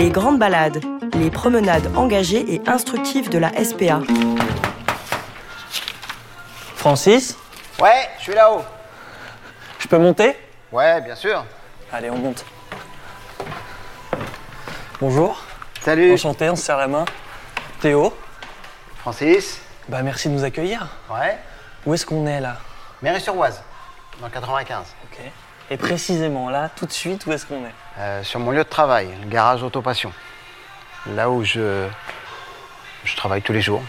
Les grandes balades, les promenades engagées et instructives de la SPA. Francis, Ouais, je suis là-haut. je peux monter? Ouais, bien sûr. Allez, on monte. Bonjour, Salut. enchanté, on se serre la main. Théo, Francis. bah merci de nous accueillir. Ouais. Où est-ce qu'on est là? Mairie-sur-Oise, dans le 95. Et précisément là, tout de suite, où est-ce qu'on est? Euh, sur mon lieu de travail, le garage Autopassion. Là où je, je travaille tous les jours.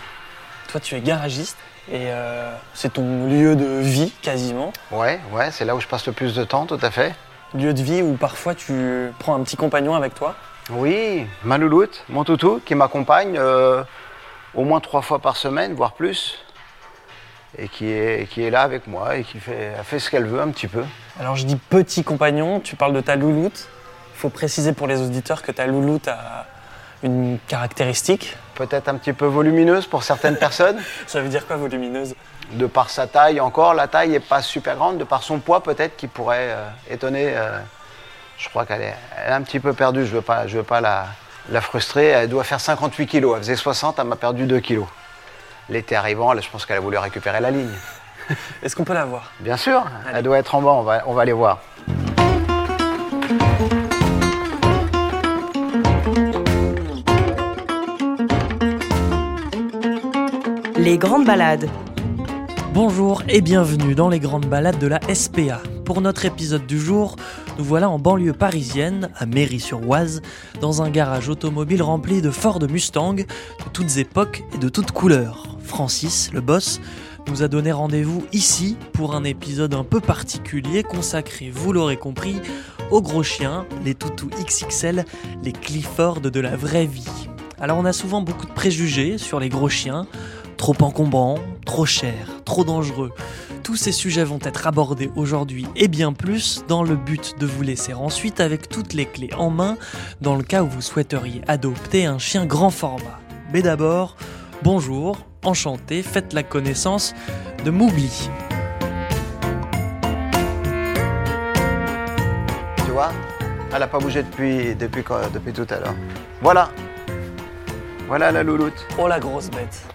Toi, tu es garagiste et euh, c'est ton lieu de vie quasiment. Ouais, ouais, c'est là où je passe le plus de temps, tout à fait. Lieu de vie où parfois tu prends un petit compagnon avec toi? Oui, ma louloute, mon toutou, qui m'accompagne euh, au moins trois fois par semaine, voire plus. Et qui est, qui est là avec moi et qui fait, elle fait ce qu'elle veut un petit peu. Alors je dis petit compagnon, tu parles de ta louloute. Il faut préciser pour les auditeurs que ta louloute a une caractéristique. Peut-être un petit peu volumineuse pour certaines personnes. Ça veut dire quoi volumineuse? De par sa taille encore, la taille n'est pas super grande, de par son poids peut-être qui pourrait euh, étonner. euh, je crois qu'elle est, elle est un petit peu perdue, je ne veux pas, je veux pas la, la frustrer. Elle doit faire 58 kilos, elle faisait 60, elle m'a perdu 2 kilos. L'été arrivant, là, je pense qu'elle a voulu récupérer la ligne. Est-ce qu'on peut la voir? Bien sûr, elle doit être en bas, on va, on va aller voir. Les grandes balades, Bonjour et bienvenue dans les grandes balades de la SPA. Pour notre épisode du jour, nous voilà en banlieue parisienne, à Méry-sur-Oise, dans un garage automobile rempli de Ford Mustang de toutes époques et de toutes couleurs. Francis, le boss, nous a donné rendez-vous ici pour un épisode un peu particulier consacré, vous l'aurez compris, aux gros chiens, les toutous XXL, les Clifford de la vraie vie. Alors on a souvent beaucoup de préjugés sur les gros chiens, trop encombrants, trop chers, trop dangereux. Tous ces sujets vont être abordés aujourd'hui et bien plus dans le but de vous laisser ensuite avec toutes les clés en main dans le cas où vous souhaiteriez adopter un chien grand format. Mais d'abord, bonjour, enchanté, faites la connaissance de Mougli. Tu vois Elle n'a pas bougé depuis, depuis, depuis tout à l'heure. Voilà. Voilà la louloute. Oh la grosse bête.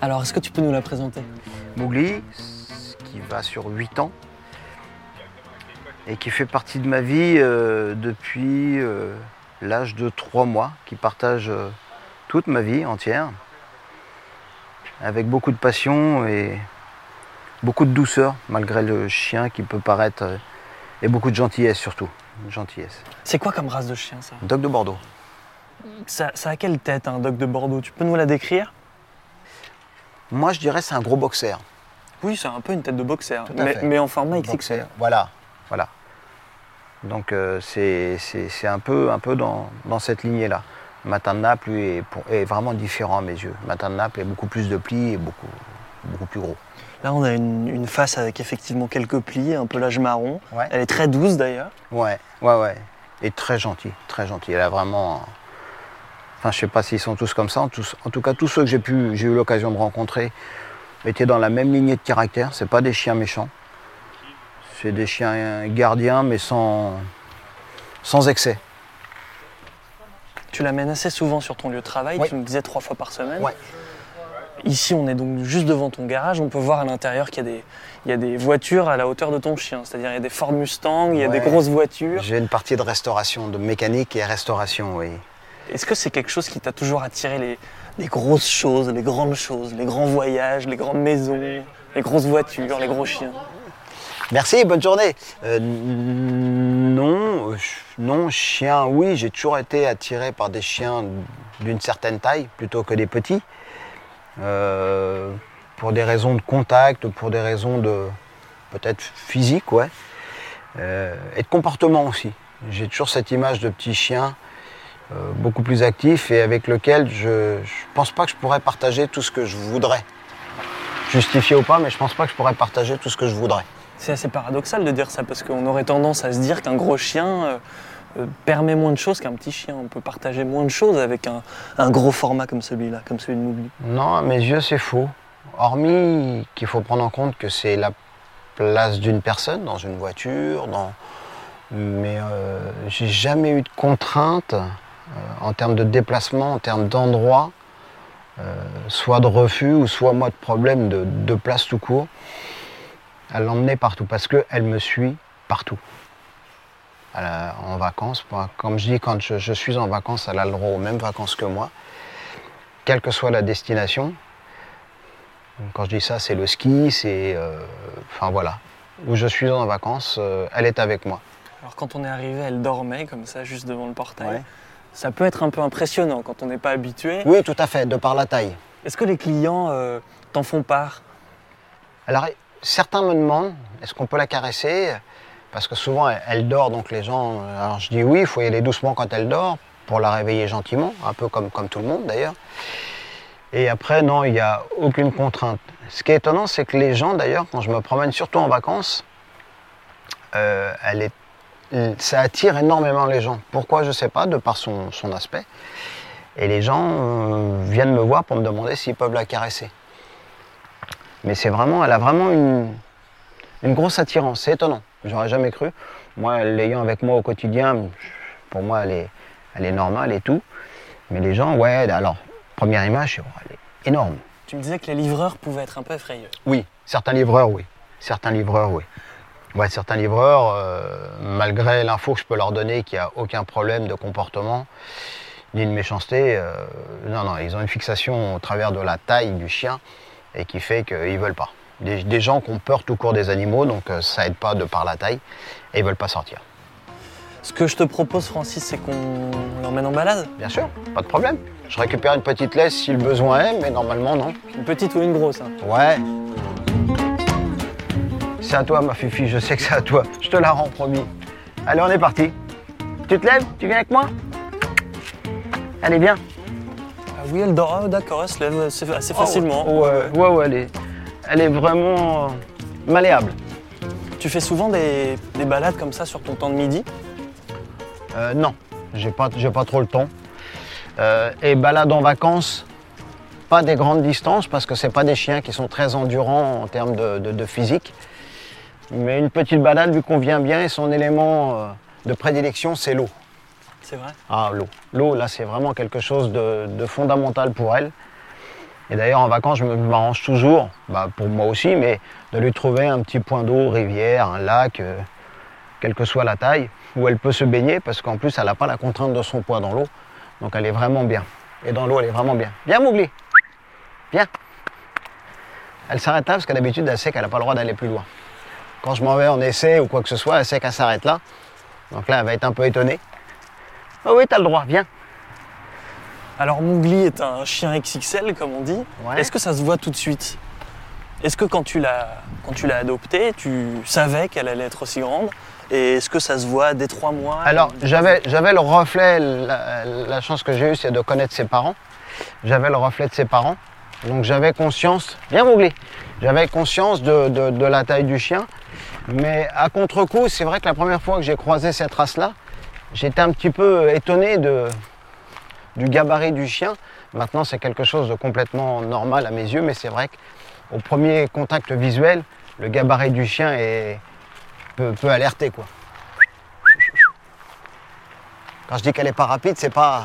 Alors, est-ce que tu peux nous la présenter? Mougli, qui va sur 8 ans et qui fait partie de ma vie euh, depuis euh, l'âge de 3 mois, qui partage euh, toute ma vie entière, avec beaucoup de passion et beaucoup de douceur, malgré le chien qui peut paraître, et beaucoup de gentillesse surtout. Gentillesse. C'est quoi comme race de chien ça? Dog de Bordeaux. ça, ça a quelle tête un dog de Bordeaux? Tu peux nous la décrire? Moi je dirais c'est un gros boxer. Oui, c'est un peu une tête de à mais, en format XXL. Boxer. Voilà, voilà. Donc euh, c'est c'est- c'est un peu, un peu dans, dans cette lignée-là. Matin de Naples lui, est, pour- est vraiment différent à mes yeux. Matin de Naples est beaucoup plus de plis et beaucoup, beaucoup plus gros. Là, on a une, une face avec effectivement quelques plis, un pelage marron. Ouais. Elle est très douce d'ailleurs. Ouais, ouais, ouais. Et très gentil, très gentil. Elle a vraiment. Enfin, je sais pas s'ils sont tous comme ça. En, tous- en tout cas, tous ceux que j'ai pu, j'ai eu l'occasion de rencontrer étaient dans la même lignée de caractère. C'est pas des chiens méchants. C'est des chiens gardiens, mais sans, sans excès. Tu l'amènes assez souvent sur ton lieu de travail, tu me disais trois fois par semaine. Ici, on est donc juste devant ton garage. On peut voir à l'intérieur qu'il y, a des- il y a des voitures à la hauteur de ton chien. C'est-à-dire, il y a des Ford Mustang, il y a des grosses voitures. J'ai une partie de restauration, de mécanique et restauration, oui. Est-ce que c'est quelque chose qui t'a toujours attiré les, grosses choses, les grandes choses, les grands voyages, les grandes maisons, les grosses voitures, les gros chiens? Merci, bonne journée. Euh, non, non, chien, oui, j'ai toujours été attiré par des chiens d'une certaine taille plutôt que des petits. Euh, pour des raisons de contact, pour des raisons de peut-être physique, ouais. Euh, et de comportement aussi. J'ai toujours cette image de petit chien beaucoup plus actif et avec lequel je ne pense pas que je pourrais partager tout ce que je voudrais. Justifié ou pas, mais je pense pas que je pourrais partager tout ce que je voudrais. C'est assez paradoxal de dire ça parce qu'on aurait tendance à se dire qu'un gros chien euh, euh, permet moins de choses qu'un petit chien. On peut partager moins de choses avec un, un gros format comme celui-là, comme celui de Mougli. Non, à mes yeux, c'est faux. Hormis qu'il faut prendre en compte que c'est la place d'une personne dans une voiture, dans, mais euh, j'ai jamais eu de contraintes euh, en termes de déplacement, en termes d'endroit, euh, soit de refus ou soit moi de problème de, de place tout court. Elle l'emmenait partout parce qu'elle me suit partout. Elle a- en vacances, moi, comme je dis, quand je, je suis en vacances, elle a le droit aux mêmes vacances que moi, quelle que soit la destination. Quand je dis ça, c'est le ski, c'est. euh, enfin voilà. Où je suis en vacances, euh, elle est avec moi. Alors quand on est arrivé, elle dormait comme ça, juste devant le portail. Ouais. Ça peut être un peu impressionnant quand on n'est pas habitué. Oui, tout à fait, de par la taille. Est-ce que les clients euh, t'en font part? Alors, certains me demandent est-ce qu'on peut la caresser? Parce que souvent, elle, elle dort, donc les gens. euh, Alors, je dis oui, il faut y aller doucement quand elle dort, pour la réveiller gentiment, un peu comme, comme tout le monde d'ailleurs. Et après, non, il n'y a aucune contrainte. Ce qui est étonnant, c'est que les gens, d'ailleurs, quand je me promène, surtout en vacances, euh, elle est, ça attire énormément les gens. Pourquoi, je ne sais pas, de par son, son aspect. Et les gens euh, viennent me voir pour me demander s'ils peuvent la caresser. Mais c'est vraiment, elle a vraiment une, une grosse attirance. C'est étonnant. J'aurais jamais cru. Moi, l'ayant avec moi au quotidien, pour moi, elle est, elle est normale et tout. Mais les gens, ouais, alors, première image, oh, elle est énorme. Tu me disais que les livreurs pouvaient être un peu effrayeux. Oui, certains livreurs, oui. Certains livreurs, oui. Ouais, certains livreurs, euh, malgré l'info que je peux leur donner qu'il n'y a aucun problème de comportement, ni de méchanceté, euh, non, non, ils ont une fixation au travers de la taille du chien et qui fait qu'ils ne veulent pas. Des, des gens qui ont peur tout court des animaux, donc euh, ça aide pas de par la taille, et ils veulent pas sortir. Ce que je te propose, Francis, c'est qu'on l'emmène en balade? Bien sûr, pas de problème. Je récupère une petite laisse si le besoin est, mais normalement non. Une petite ou une grosse. hein. Ouais. C'est à toi, ma fifi, je sais que c'est à toi. Je te la rends, promis. Allez, on est parti. Tu te lèves? Tu viens avec moi? Allez, viens. Ah oui, elle dort. Ah, D'accord, elle se lève assez, assez facilement. Oh, ouais, ouais, ouais, elle est, elle est vraiment euh, malléable. Tu fais souvent des, des balades comme ça sur ton temps de midi? Euh, non, j'ai pas, j'ai pas trop le temps. Euh, et balade en vacances, pas des grandes distances parce que c'est pas des chiens qui sont très endurants en termes de, de- de physique. Mais une petite balade lui convient bien et son élément euh, de prédilection, c'est l'eau. C'est vrai Ah, l'eau. L'eau, là, c'est vraiment quelque chose de, de fondamental pour elle. Et d'ailleurs, en vacances, je me- je m'arrange toujours, bah, pour moi aussi, mais de lui trouver un petit point d'eau, rivière, un lac, euh, quelle que soit la taille, où elle peut se baigner, parce qu'en plus, elle n'a pas la contrainte de son poids dans l'eau. Donc, elle est vraiment bien. Et dans l'eau, elle est vraiment bien. Viens, Mougli Viens Elle s'arrête là, parce qu'à l'habitude, elle sait qu'elle n'a pas le droit d'aller plus loin. Quand je m'en vais en essai ou quoi que ce soit, elle sait qu'elle s'arrête là. Donc là, elle va être un peu étonnée. Oh oui, t'as le droit, viens. Alors Mowgli est un chien XXL comme on dit. Ouais. Est-ce que ça se voit tout de suite? Est-ce que quand tu l'as quand tu l'as adoptée, tu savais qu'elle allait être aussi grande? Et est-ce que ça se voit dès trois mois? Alors, j'avais, j'avais le reflet, la, la chance que j'ai eue, c'est de connaître ses parents. J'avais le reflet de ses parents. Donc j'avais conscience, bien Mowgli, j'avais conscience de, de- de la taille du chien. Mais à contre-coup, c'est vrai que la première fois que j'ai croisé cette race-là, j'étais un petit peu étonné du gabarit du chien. Maintenant, c'est quelque chose de complètement normal à mes yeux, mais c'est vrai qu'au premier contact visuel, le gabarit du chien est, alerter. Quoi. Quand je dis qu'elle n'est pas rapide, c'est pas,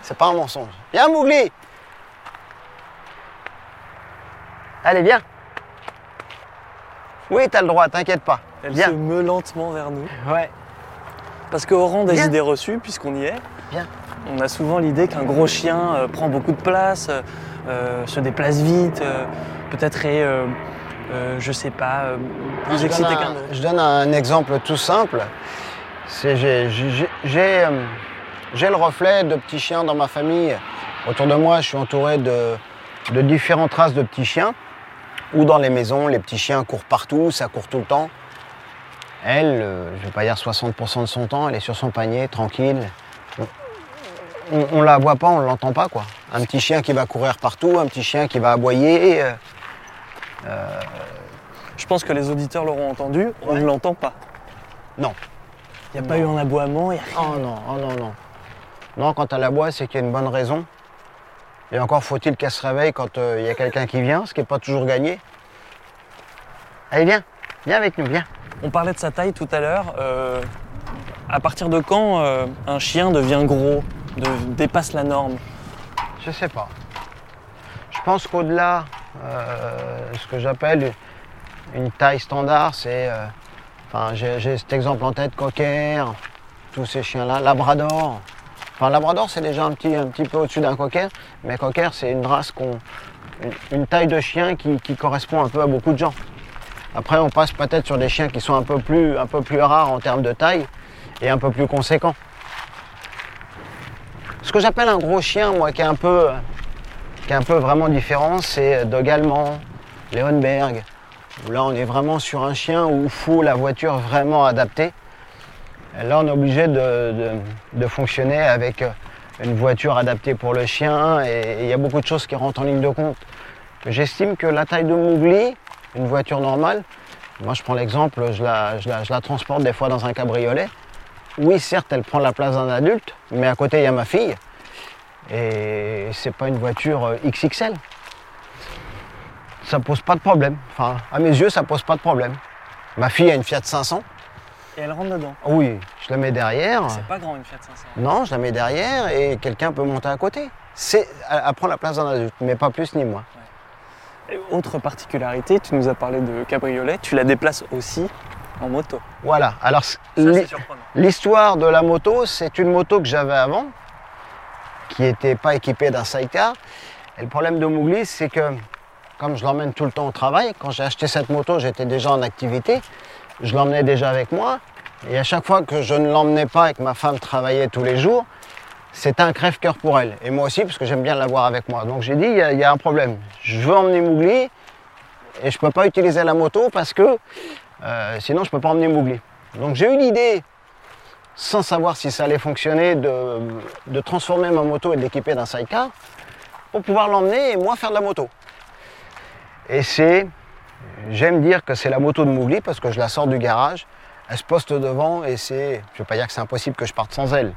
c'est pas un mensonge. Viens, Mougli Allez, viens Oui, t'as le droit, t'inquiète pas. Elle Viens. se meut lentement vers nous. Ouais. Parce qu'au rang des Viens. idées reçues, puisqu'on y est, Viens. on a souvent l'idée qu'un gros chien euh, prend beaucoup de place, euh, euh, se déplace vite, euh, peut-être est, je sais pas, plus je, excité qu'un un, autre. je donne un exemple tout simple. J'ai, j'ai- j'ai, j'ai le reflet de petits chiens dans ma famille. Autour de moi, je suis entouré de, de différentes races de petits chiens. Ou dans les maisons, les petits chiens courent partout, ça court tout le temps. Elle, euh, je vais pas dire 60% de son temps, elle est sur son panier, tranquille. On, on la voit pas, on l'entend pas quoi. Un petit chien qui va courir partout, un petit chien qui va aboyer. euh, Je pense que les auditeurs l'auront entendu, on ne l'entend pas. non, Il n'y a pas eu un aboiement, il a rien. Oh non, oh non, non. Non, quand elle aboie, c'est qu'il y a une bonne raison. Et encore faut-il qu'elle se réveille quand euh, il y a quelqu'un qui vient, ce qui n'est pas toujours gagné. Allez, viens, viens avec nous, viens. On parlait de sa taille tout à l'heure. euh, À partir de quand euh, un chien devient gros, de- dépasse la norme? Je sais pas. Je pense qu'au-delà, ce que j'appelle une taille standard, c'est. Enfin, j'ai j'ai cet exemple en tête, Cocker, tous ces chiens-là, Labrador. Enfin, Labrador, c'est déjà un petit, un petit peu au-dessus d'un Cocker, mais Cocker, c'est une race qu'on. Une, taille de chien qui, correspond un peu à beaucoup de gens. Après, on passe peut-être sur des chiens qui sont un peu plus, un peu plus rares en termes de taille et un peu plus conséquents. Ce que j'appelle un gros chien, moi, qui est un peu, vraiment différent, c'est Dog allemand, Leonberg. Là, on est vraiment sur un chien où il faut la voiture vraiment adaptée. Là, on est obligé de, fonctionner avec une voiture adaptée pour le chien et il y a beaucoup de choses qui rentrent en ligne de compte. J'estime que la taille de Mougli, une voiture normale, moi je prends l'exemple, je la, je la- je la transporte des fois dans un cabriolet. Oui, certes, elle prend la place d'un adulte, mais à côté, il y a ma fille. Et c'est pas une voiture euh, XXL. Ça pose pas de problème. Enfin, à mes yeux, ça pose pas de problème. Ma fille a une Fiat 500. Et elle rentre dedans. Oui, je la mets derrière. C'est pas grand une Fiat 500. Non, je la mets derrière et quelqu'un peut monter à côté. C'est, elle, elle prend la place d'un adulte, mais pas plus ni moins. Et autre particularité, tu nous as parlé de cabriolet, tu la déplaces aussi en moto. Voilà. Alors. L'histoire de la moto, c'est une moto que j'avais avant, qui n'était pas équipée d'un sidecar. Et le problème de Mougli, c'est que comme je l'emmène tout le temps au travail, quand j'ai acheté cette moto, j'étais déjà en activité, je l'emmenais déjà avec moi. Et à chaque fois que je ne l'emmenais pas et que ma femme travaillait tous les jours, c'était un crève-cœur pour elle. Et moi aussi, parce que j'aime bien l'avoir avec moi. Donc j'ai dit, il y, a- un problème. Je veux emmener Mougli et je ne peux pas utiliser la moto parce que euh, sinon je ne peux pas emmener Mougli. Donc j'ai eu l'idée sans savoir si ça allait fonctionner, de, de transformer ma moto et de l'équiper d'un sidecar pour pouvoir l'emmener et moi faire de la moto. Et c'est, j'aime dire que c'est la moto de Mougli parce que je la sors du garage, elle se poste devant et c'est, je ne vais pas dire que c'est impossible que je parte sans elle,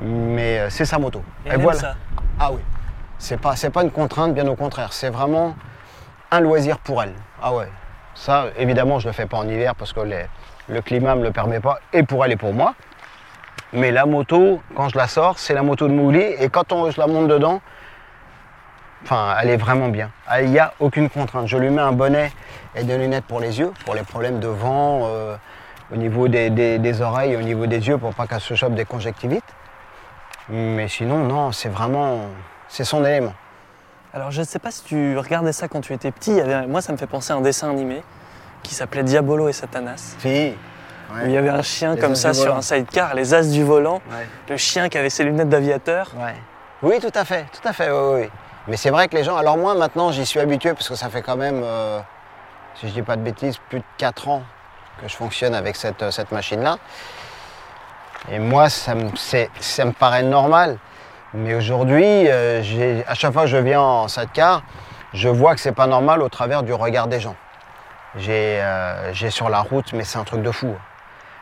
mais euh, c'est sa moto. Et elle aime ça. Ah oui, c'est pas, c'est pas une contrainte, bien au contraire, c'est vraiment un loisir pour elle. Ah ouais, ça évidemment je le fais pas en hiver parce que les- le climat me le permet pas, et pour elle et pour moi. Mais la moto, quand je la sors, c'est la moto de Mouli, et quand on, je la monte dedans, enfin, elle est vraiment bien. Ah, Il n'y a aucune contrainte. Je lui mets un bonnet et des lunettes pour les yeux, pour les problèmes de vent, euh, au niveau des, des- des oreilles, au niveau des yeux, pour pas qu'elle se chope des conjonctivites. Mais sinon, non, c'est vraiment, c'est son élément. Alors je ne sais pas si tu regardais ça quand tu étais petit, avait- moi ça me fait penser à un dessin animé qui s'appelait Diabolo et Satanas. Si. Où il y avait un chien Les comme ça sur volant. un sidecar, les as du volant, Ouais. le chien qui avait ses lunettes d'aviateur. Ouais. Oui, tout à fait, tout à fait, oui, oui. Mais c'est vrai que les gens, alors moi maintenant j'y suis habitué parce que ça fait quand même, euh, si je dis pas de bêtises, plus de 4 ans que je fonctionne avec cette, euh, cette machine-là. Et moi, ça me, ça me paraît normal. Mais aujourd'hui, euh, à chaque fois que je viens en sidecar, je vois que c'est pas normal au travers du regard des gens. J'ai sur la route, mais c'est un truc de fou.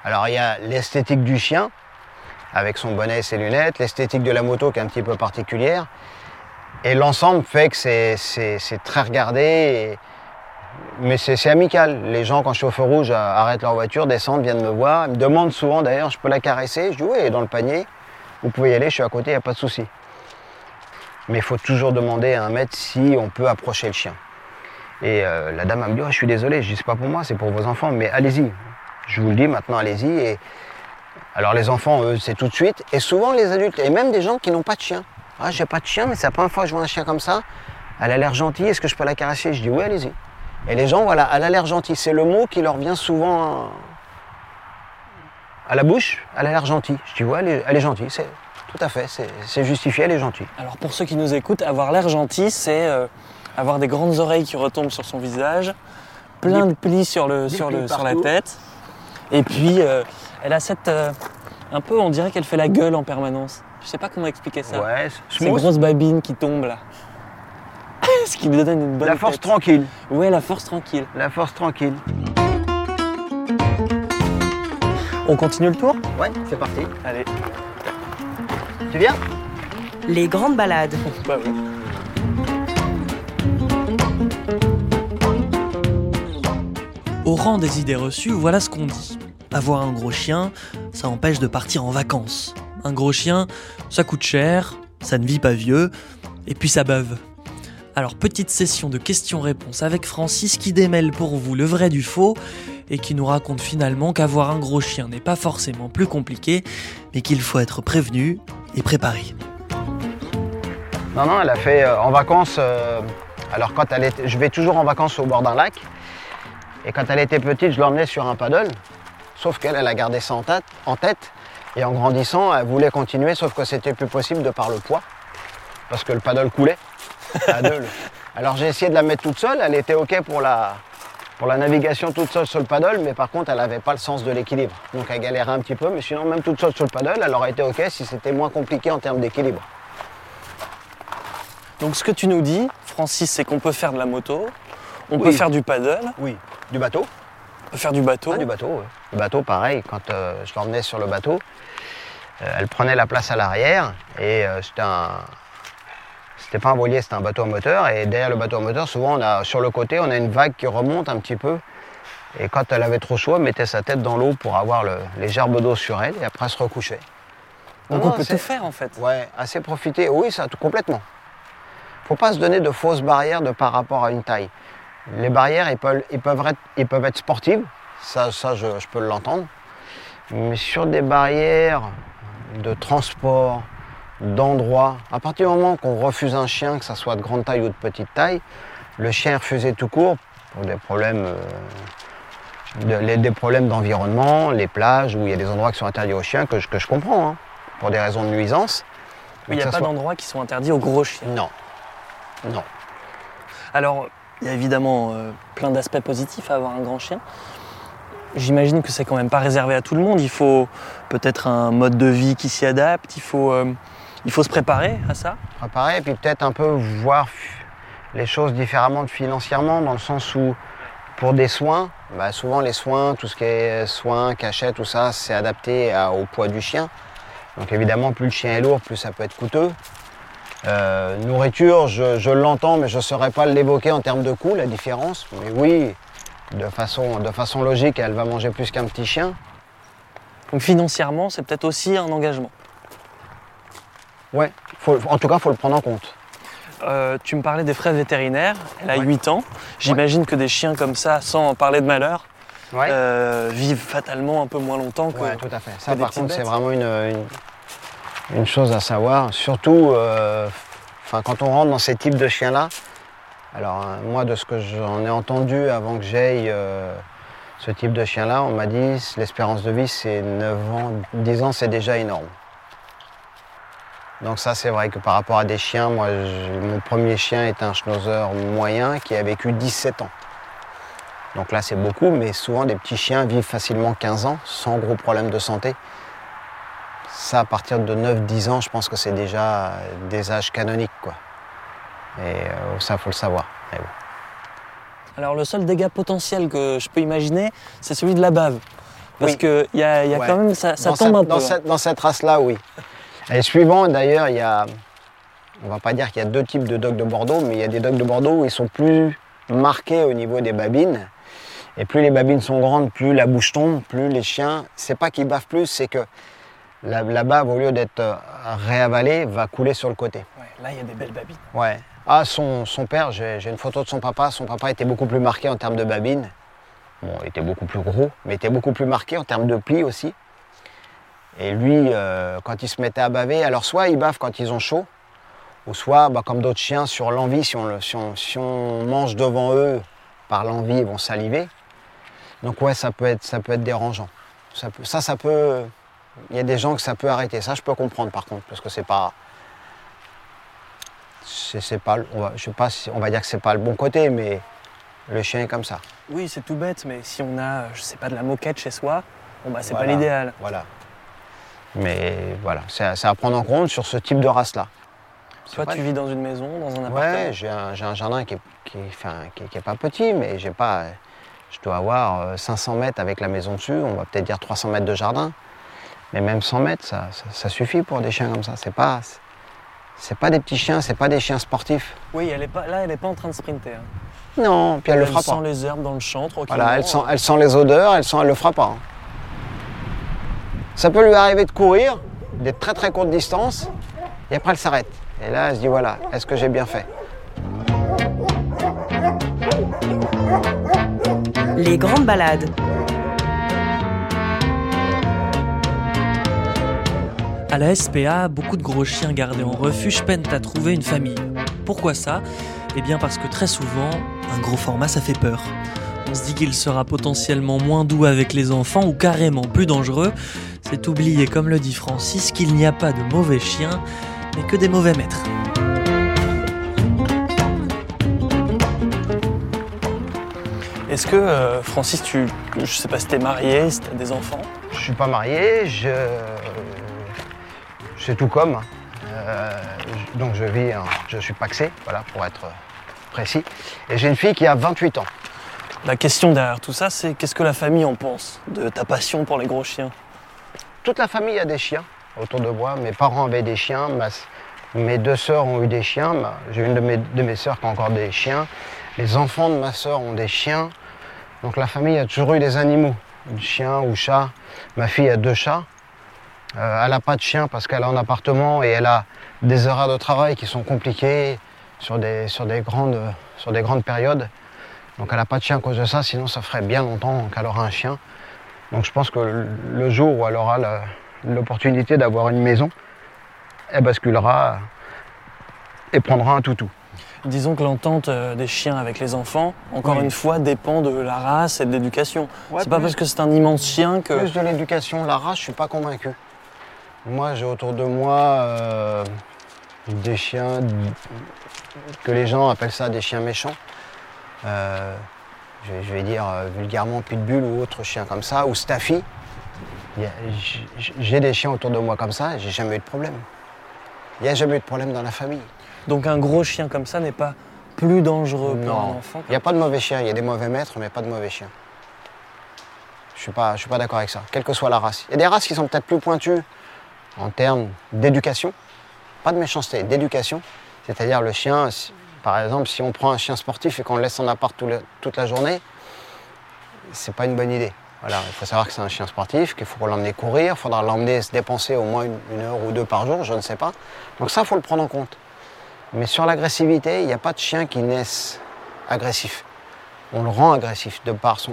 Alors il y a l'esthétique du chien, avec son bonnet et ses lunettes, l'esthétique de la moto qui est un petit peu particulière. Et l'ensemble fait que c'est- très regardé, mais c'est amical. Les gens, quand je suis au feu rouge, euh, arrêtent leur voiture, descendent, viennent me voir. Me demandent souvent d'ailleurs, je peux la caresser Je dis oui, dans le panier, vous pouvez y aller, je suis à côté, il n'y a pas de souci. Mais il faut toujours demander à un maître si on peut approcher le chien. Et euh, la dame me dit, Oh, je suis désolé, je dis c'est pas pour moi, c'est pour vos enfants, mais allez-y. Je vous le dis maintenant, allez-y. Et alors les enfants, eux, c'est tout de suite. Et souvent les adultes, et même des gens qui n'ont pas de chien. Ah, j'ai pas de chien, mais c'est la première fois que je vois un chien comme ça. Elle a l'air gentille, est-ce que je peux la caresser? Je dis oui, allez-y. Et les gens, voilà, elle a l'air gentille. C'est le mot qui leur vient souvent à la bouche. Elle a l'air gentille. Je dis ouais, elle est, elle est gentille. C'est tout à fait, c'est justifié, elle est gentille. Alors pour ceux qui nous écoutent, avoir l'air gentil, c'est euh, avoir des grandes oreilles qui retombent sur son visage, plein Des- de plis sur, le, des sur, le, plis sur la tête, et puis euh, elle a cette... euh, un peu, on dirait qu'elle fait la gueule en permanence. Je sais pas comment expliquer ça. Ouais, Ces grosses babines qui tombent là. Ce qui lui donne une bonne La force tête. tranquille. Ouais, la force tranquille. La force tranquille. On continue le tour? Ouais, c'est parti. Allez. Tu viens? Les grandes balades. Bah oui. Au rang des idées reçues, voilà ce qu'on dit. avoir un gros chien, ça empêche de partir en vacances. Un gros chien, ça coûte cher, ça ne vit pas vieux, et puis ça beuve. Alors petite session de questions-réponses avec Francis qui démêle pour vous le vrai du faux et qui nous raconte finalement qu'avoir un gros chien n'est pas forcément plus compliqué, mais qu'il faut être prévenu et préparé. Non, non, elle a fait euh, en vacances. euh, alors, quand elle était, je vais toujours en vacances au bord d'un lac. Et quand elle était petite, je l'emmenais sur un paddle. Sauf qu'elle, elle a gardé ça en tête. Et en grandissant, elle voulait continuer, sauf que c'était plus possible de par le poids. Parce que le paddle coulait à deux. Alors, j'ai essayé de la mettre toute seule. Elle était OK pour la, pour la navigation toute seule sur le paddle, mais par contre, elle n'avait pas le sens de l'équilibre. Donc, elle galérait un petit peu. Mais sinon, même toute seule sur le paddle, elle aurait été OK si c'était moins compliqué en termes d'équilibre. Donc ce que tu nous dis, Francis, c'est qu'on peut faire de la moto, on Oui. peut faire du paddle, Oui. Du bateau peut faire du bateau. Ah, du bateau, oui. Le bateau, pareil, quand euh, je l'emmenais sur le bateau, euh, elle prenait la place à l'arrière et euh, c'était un. C'était pas un voilier, c'était un bateau à moteur. Et derrière le bateau à moteur, souvent, on a, sur le côté, on a une vague qui remonte un petit peu. Et quand elle avait trop chaud, elle mettait sa tête dans l'eau pour avoir le- les gerbes d'eau sur elle et après elle se recouchait. Donc Non, on peut tout faire en fait. Ouais, assez profiter. Oui, ça, tout complètement. Faut pas se donner de fausses barrières de par rapport à une taille. Les barrières, ils peuvent, être, ils peuvent être sportives, ça, ça je, je peux l'entendre. Mais sur des barrières de transport, d'endroit, à partir du moment qu'on refuse un chien, que ça soit de grande taille ou de petite taille, le chien est refusé tout court pour des problèmes, euh, de- les- des problèmes d'environnement, les plages où il y a des endroits qui sont interdits aux chiens que je, que je comprends, hein, pour des raisons de nuisance. Il n'y a pas soit- d'endroits qui sont interdits aux gros chiens. Non. Non. Alors, il y a évidemment euh, plein d'aspects positifs à avoir un grand chien. J'imagine que c'est quand même pas réservé à tout le monde. Il faut peut-être un mode de vie qui s'y adapte. Il faut, euh, se préparer à ça. Préparer, et puis peut-être un peu voir les choses différemment financièrement, dans le sens où pour des soins, bah, souvent les soins, tout ce qui est soins, cachets, tout ça, c'est adapté au poids du chien. Donc évidemment, plus le chien est lourd, plus ça peut être coûteux. Euh, nourriture, je, je l'entends, mais je ne saurais pas l'évoquer en termes de coût, la différence. Mais oui, de façon, de façon logique, elle va manger plus qu'un petit chien. Donc financièrement, c'est peut-être aussi un engagement. Ouais, faut- en tout cas, il faut le prendre en compte. Euh, tu me parlais des frais vétérinaires. Elle a 8 ans. J'imagine que des chiens comme ça, sans parler de malheur, Ouais. euh, vivent fatalement un peu moins longtemps que. Ouais, tout à fait. Ça, par contre, c'est vraiment une, une, une chose à savoir. Surtout, euh, quand on rentre dans ces types de chiens-là, alors euh, moi, de ce que j'en ai entendu avant que j'aille euh, ce type de chien-là, on m'a dit l'espérance de vie, c'est 9 ans, 10 ans, c'est déjà énorme. Donc ça, c'est vrai que par rapport à des chiens, moi, mon premier chien est un schnauzer moyen qui a vécu 17 ans. Donc là, c'est beaucoup, mais souvent, des petits chiens vivent facilement 15 ans sans gros problèmes de santé. Ça, à partir de 9-10 ans, je pense que c'est déjà des âges canoniques. Quoi. Et euh, ça, faut le savoir. Mais bon. Alors le seul dégât potentiel que je peux imaginer, c'est celui de la bave. Parce Oui. que y a, y a Ouais. quand même, ça, ça tombe cette, un peu. dans hein. cette, dans cette race-là, oui. Et suivant, d'ailleurs, il y a. On va pas dire qu'il y a deux types de dogs de Bordeaux, mais il y a des dogs de Bordeaux où ils sont plus marqués au niveau des babines. Et plus les babines sont grandes, plus la bouche tombe, plus les chiens. C'est pas qu'ils bavent plus, c'est que la, la bave, au lieu d'être euh, réavalée, va couler sur le côté. Ouais, là, il y a des belles babines. Ouais. Ah, son, son père, j'ai une photo de son papa. Son papa était beaucoup plus marqué en termes de babines. Bon, il était beaucoup plus gros, mais il était beaucoup plus marqué en termes de plis aussi. Et lui, euh, quand il se mettait à baver, alors soit ils bavent quand ils ont chaud, ou soit, bah, comme d'autres chiens, sur l'envie, si si, on, si on mange devant eux, par l'envie, ils vont saliver. Donc ouais, ça peut être, ça peut être dérangeant. Ça, peut- ça, ça peut... Il y a des gens que ça peut arrêter. Ça, je peux comprendre par contre, parce que c'est pas... C'est pas, on va, je sais pas si on va dire que c'est pas le bon côté, mais le chien est comme ça. Oui, c'est tout bête, mais si on a, je sais pas, de la moquette chez soi, bon bah c'est Voilà. pas l'idéal. Voilà. Mais voilà, c'est à, prendre en compte sur ce type de race-là. Toi, pas- tu vis dans une maison, dans un appartement? Ouais, j'ai un, jardin qui est, qui, est- enfin, qui est- qui est pas petit, mais j'ai pas. Je dois avoir euh, 500 mètres avec la maison dessus, on va peut-être dire 300 mètres de jardin. Mais même 100 mètres, ça, ça- ça suffit pour des chiens comme ça. C'est pas, c'est pas des petits chiens, c'est pas des chiens sportifs. Oui, elle est pas, là, elle est pas en train de sprinter. hein. Non, puis elle le fera sent pas. les herbes dans le champ, tranquillement. Voilà, elle sent, elle sent les odeurs, elle sent, elle le fera pas. hein. Ça peut lui arriver de courir des très très courtes distances et après elle s'arrête. Et là, elle se dit voilà, est-ce que j'ai bien fait? Les grandes balades. À la SPA, beaucoup de gros chiens gardés en refuge peinent à trouver une famille. Pourquoi ça? Eh bien parce que très souvent, un gros format ça fait peur. On se dit qu'il sera potentiellement moins doux avec les enfants ou carrément plus dangereux. C'est oublier, comme le dit Francis, qu'il n'y a pas de mauvais chiens, mais que des mauvais maîtres. Est-ce que, euh, Francis, tu, je sais pas si t'es marié, si t'as des enfants? Je suis pas marié, je. C'est tout comme. Euh, je- donc je vis, en- je suis paxé, voilà, pour être précis. Et j'ai une fille qui a 28 ans. La question derrière tout ça, c'est qu'est-ce que la famille en pense de ta passion pour les gros chiens? Toute la famille a des chiens autour de moi. Mes parents avaient des chiens, ma- mes deux sœurs ont eu des chiens. J'ai une de mes, de mes sœurs qui a encore des chiens. Les enfants de ma sœur ont des chiens. Donc la famille a toujours eu des animaux, chien ou chat. Ma fille a deux chats. Euh, elle n'a pas de chien parce qu'elle est en appartement et elle a des horaires de travail qui sont compliqués sur des, sur des, grandes, sur des grandes périodes. Donc elle n'a pas de chien à cause de ça, sinon ça ferait bien longtemps qu'elle aura un chien. Donc je pense que le- jour où elle aura l'opportunité d'avoir une maison, elle basculera et prendra un toutou. Disons que l'entente euh, des chiens avec les enfants, encore Oui. une fois, dépend de la race et de l'éducation. Ouais, c'est pas parce que c'est un immense chien que. Plus de l'éducation, la race, je suis pas convaincu. Moi, j'ai autour de moi euh, des chiens que les gens appellent ça des chiens méchants. Euh, je, vais- je vais dire euh, vulgairement pitbull ou autre chien comme ça, ou staffy. J'ai des chiens autour de moi comme ça, j'ai jamais eu de problème. Il n'y a jamais eu de problème dans la famille. Donc un gros chien comme ça n'est pas plus dangereux pour un enfant. il n'y a pas de mauvais chiens, il y a des mauvais maîtres, mais pas de mauvais chiens. Je ne suis pas, pas d'accord avec ça, quelle que soit la race. Il y a des races qui sont peut-être plus pointues en termes d'éducation, pas de méchanceté, d'éducation. C'est-à-dire le chien, par exemple, si on prend un chien sportif et qu'on le laisse en appart toute la journée, c'est pas une bonne idée. Voilà, il faut savoir que c'est un chien sportif, qu'il faut l'emmener courir, il faudra l'emmener se dépenser au moins une, heure ou deux par jour, je ne sais pas. Donc ça, il faut le prendre en compte. Mais sur l'agressivité, il n'y a pas de chien qui naisse agressif. On le rend agressif de par son,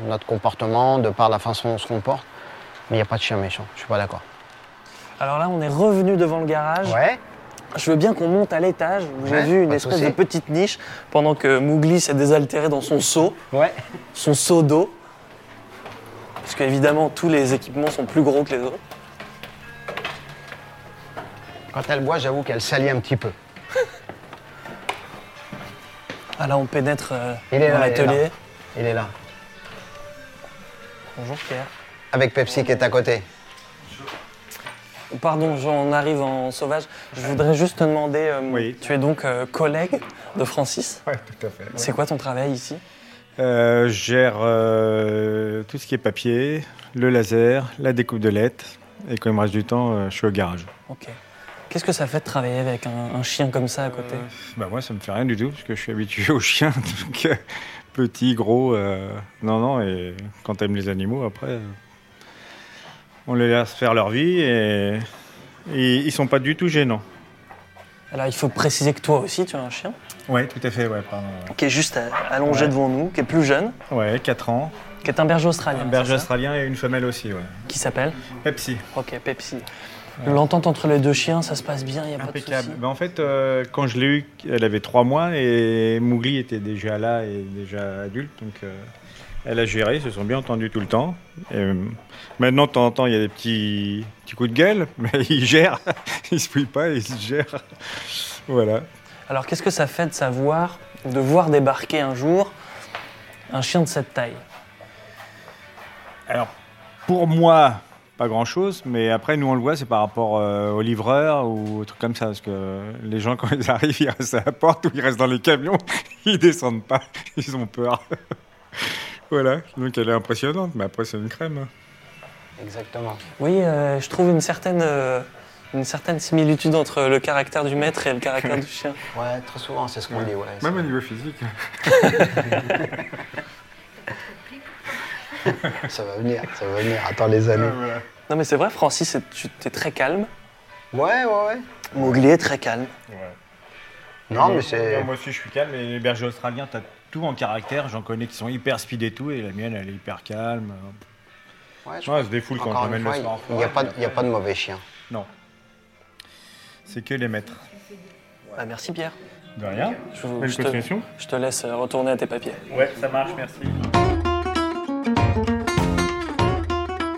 notre comportement, de par la façon dont on se comporte. Mais il n'y a pas de chien méchant, je suis pas d'accord. Alors là, on est revenu devant le garage. Ouais, Je veux bien qu'on monte à l'étage où j'ai Ouais, vu une de espèce de petite niche pendant que Mowgli s'est désaltéré dans son seau, ouais. son seau d'eau. Parce qu'évidemment, tous les équipements sont plus gros que les autres. Quand elle boit, j'avoue qu'elle salit un petit peu. Ah là, on pénètre euh, Il est dans il l'atelier. Il est là. Bonjour Pierre. Avec Pepsi qui est à côté. Pardon, on arrive en sauvage. Je voudrais juste te demander, euh, Oui. tu es donc euh, collègue de Francis. Ouais, tout à fait. C'est quoi ton travail ici? Euh, je gère tout ce qui est papier, le laser, la découpe de lettres. Et quand il me reste du temps, je suis au garage. Ok. Qu'est-ce que ça fait de travailler avec un, un chien comme ça à côté? Bah moi, ça me fait rien du tout, parce que je suis habitué aux chiens. Donc, petit, gros, non, non. Et quand t'aimes les animaux, après, on les laisse faire leur vie et, et ils sont pas du tout gênants. Alors il faut préciser que toi aussi tu as un chien Oui, tout à fait, ouais, pardon. qui est juste euh, allongé Ouais. devant nous, qui est plus jeune, Ouais, 4 ans. qui est un berger australien. Un berger australien et une femelle aussi, ouais. Qui s'appelle Pepsi. Ok, Pepsi. L'entente entre les deux chiens, ça se passe bien, il n'y a pas de souci. Ben, en fait, euh, quand je l'ai eu, elle avait trois mois et Mowgli était déjà là et déjà adulte. Donc, euh, elle a géré, ils se sont bien entendus tout le temps. Et, euh, maintenant, de temps en temps, il y a des petits, petits coups de gueule, mais il gère. il se fouille pas, il se gère. voilà. Alors qu'est-ce que ça fait de savoir, de voir débarquer un jour un chien de cette taille? Alors, pour moi, pas grand-chose, mais après, nous, on le voit, c'est par rapport euh, aux livreurs ou aux trucs comme ça. Parce que les gens, quand ils arrivent, ils restent à la porte ou ils restent dans les camions, ils descendent pas, ils ont peur. Voilà, donc elle est impressionnante, mais après, c'est une crème. Exactement. Oui, euh, je trouve une certaine, euh, une certaine similitude entre le caractère du maître et le caractère du chien. Ouais, très souvent, c'est ce qu'on dit. Ouais, Même au niveau physique. ça va venir, ça va venir. Attends les années. voilà. Non mais c'est vrai, Francis, c'est- tu es très calme. Ouais, ouais, ouais. Mowgli est très calme. Non, mais Moi- c'est. Moi aussi, je suis calme. Et les bergers australiens, t'as tout en caractère. J'en connais qui sont hyper speed et tout. Et la mienne, elle est hyper calme. Ouais, je Ouais, elle se défoule quand j'emmène une le soir il n'y a, pas de- a pas de mauvais chiens. Non. C'est que les maîtres. Bah, merci Pierre. De rien. Je, je te, je te laisse retourner à tes papiers. Ouais, ça marche, merci.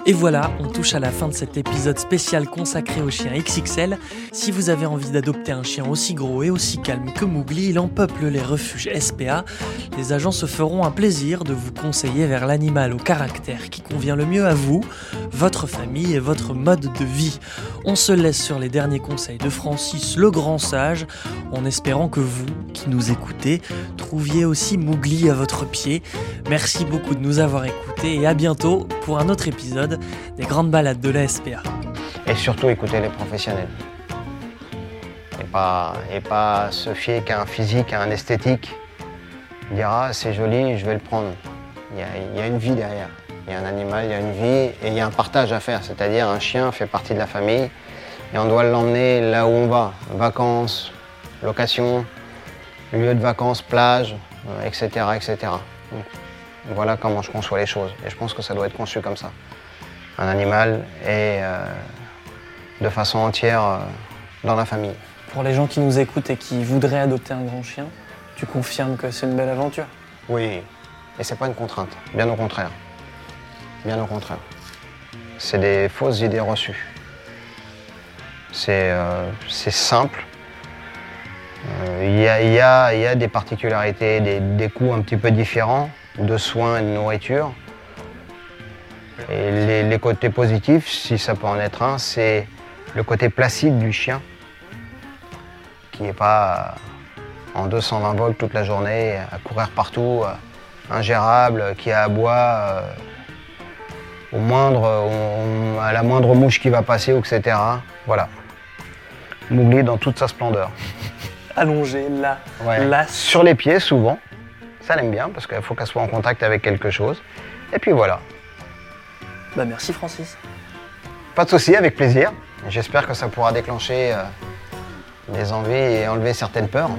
Et voilà, on touche à la fin de cet épisode spécial consacré aux chiens XXL. Si vous avez envie d'adopter un chien aussi gros et aussi calme que Mowgli, il en peuple les refuges SPA. Les agents se feront un plaisir de vous conseiller vers l'animal au caractère qui convient le mieux à vous, votre famille et votre mode de vie. On se laisse sur les derniers conseils de Francis le grand sage, en espérant que vous, qui nous écoutez, trouviez aussi Mowgli à votre pied. Merci beaucoup de nous avoir écoutés et à bientôt pour un autre épisode des grandes balades de la SPA. Et surtout écouter les professionnels. Et pas, et pas se fier qu'à un physique, à un esthétique. Dire ah c'est joli, je vais le prendre. Il y, a, une vie derrière. Il y a un animal, il y a une vie et il y a un partage à faire. C'est-à-dire un chien fait partie de la famille et on doit l'emmener là où on va. Vacances, location, lieu de vacances, plage, euh, etc. etc. Donc, voilà comment je conçois les choses. Et je pense que ça doit être conçu comme ça un animal et euh, de façon entière euh, dans la famille. Pour les gens qui nous écoutent et qui voudraient adopter un grand chien, tu confirmes que c'est une belle aventure? Oui, et c'est pas une contrainte, bien au contraire. Bien au contraire. C'est des fausses idées reçues. C'est euh, simple. Euh, Il y, a, il y a- il y a des particularités, des, des coûts un petit peu différents de soins et de nourriture. Et les, les côtés positifs, si ça peut en être un, c'est le côté placide du chien, qui n'est pas en 220 volts toute la journée, à courir partout, euh, ingérable, qui a à bois euh, au moindre, à la moindre mouche qui va passer, etc. Voilà. Mowgli dans toute sa splendeur. Allongé, là, Ouais. là, Sur les pieds, souvent. Ça, elle aime bien, parce qu'il faut qu'elle soit en contact avec quelque chose. Et puis voilà. Bah merci Francis. Pas de souci, avec plaisir. J'espère que ça pourra déclencher euh, des envies et enlever certaines peurs.